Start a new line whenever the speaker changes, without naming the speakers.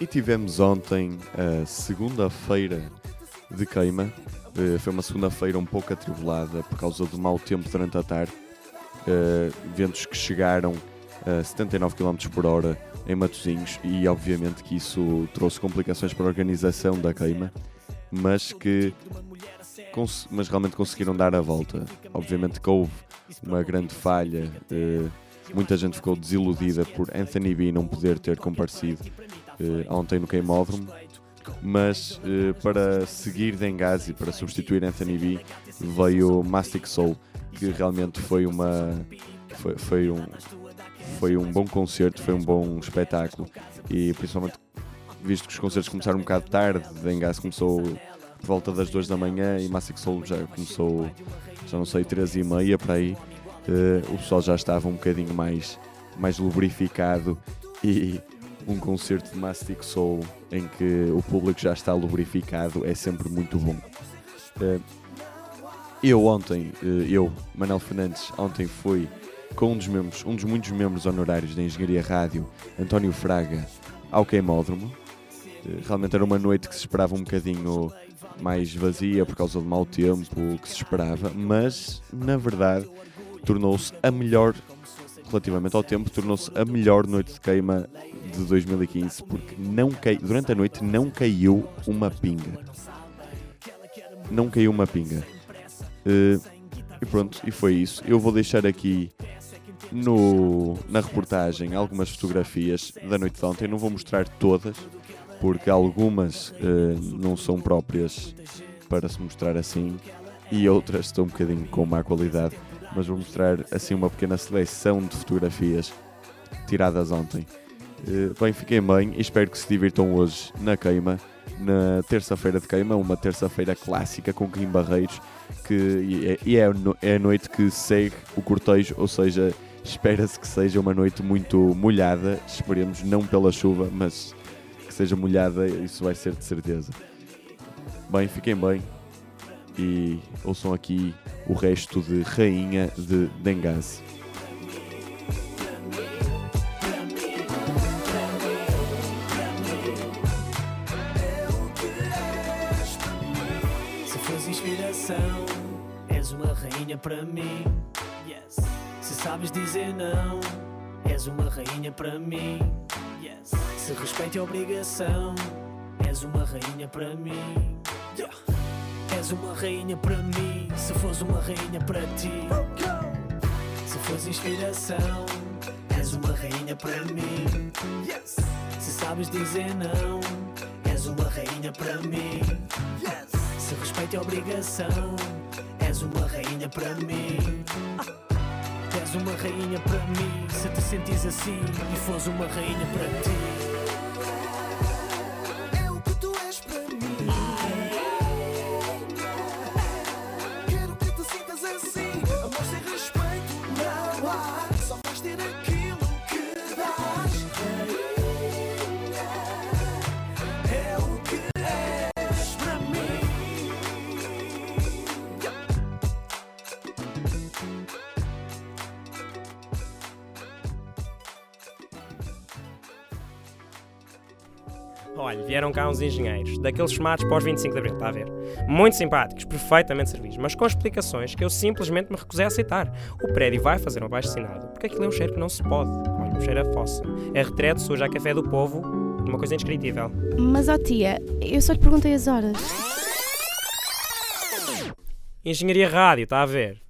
E tivemos ontem a segunda-feira de queima. Uh, foi uma segunda-feira um pouco atribulada por causa do mau tempo durante a tarde. Uh, ventos que chegaram a 79 km por hora em Matosinhos e obviamente que isso trouxe complicações para a organização da queima, mas que mas realmente conseguiram dar a volta. Obviamente que houve uma grande falha, uh, muita gente ficou desiludida por Anthony B não poder ter comparecido ontem no queimódromo, mas uh, para seguir Dengazi, para substituir Anthony B, veio Mastic Soul, que realmente foi uma foi, foi um foi um bom concerto, foi um bom espetáculo e principalmente visto que os concertos começaram um bocado tarde, Dengazi começou por volta das 2 da manhã e Massive Soul já começou, já não sei, 3 e meia para aí. Uh, o pessoal já estava um bocadinho mais, mais lubrificado e um concerto de Mastic Soul em que o público já está lubrificado é sempre muito bom. Uh, eu ontem, uh, eu, Manel Fernandes, ontem fui com um dos membros, um dos muitos membros honorários da Engenharia Rádio, António Fraga, ao queimódromo. Realmente era uma noite que se esperava um bocadinho mais vazia por causa do mau tempo que se esperava, mas na verdade tornou-se a melhor, relativamente ao tempo, tornou-se a melhor noite de queima de 2015 porque não cai, durante a noite não caiu uma pinga. Não caiu uma pinga. Uh, e pronto, e foi isso. Eu vou deixar aqui no, na reportagem algumas fotografias da noite de ontem. Não vou mostrar todas, porque algumas uh, não são próprias para se mostrar assim e outras estão um bocadinho com má qualidade, mas vou mostrar assim uma pequena seleção de fotografias tiradas ontem. Uh, bem, fiquem bem espero que se divirtam hoje na queima, na terça-feira de queima, uma terça-feira clássica com Kim Barreiros, que, é, é, é a noite que segue o cortejo, ou seja, espera-se que seja uma noite muito molhada, esperemos não pela chuva, mas que seja molhada, isso vai ser de certeza. Bem, fiquem bem e ouçam aqui o resto de Rainha de Dengaze.
És uma rainha para mim. Yes. Se sabes dizer não, és uma rainha para mim. Se respeito é obrigação, és uma rainha para mim. Yeah. És uma rainha para mim, se fores uma rainha para ti. Se fores inspiração, és uma rainha para mim. Yes. Se sabes dizer não, és uma rainha para mim. Yes. Se respeito é obrigação, és uma rainha para mim. És uma rainha para mim, se te sentires assim e fores uma rainha para ti.
Olha, vieram cá uns engenheiros, daqueles chamados pós 25 de Abril, está a ver? Muito simpáticos, perfeitamente servidos, mas com explicações que eu simplesmente me recusei a aceitar. O prédio vai fazer um abaixo assinado, porque aquilo é um cheiro que não se pode. Olha, um cheiro a fossa. É retrete, suja a café do povo, uma coisa indescritível.
Mas, ó tia, eu só lhe perguntei as horas.
Engenharia Rádio, está a ver?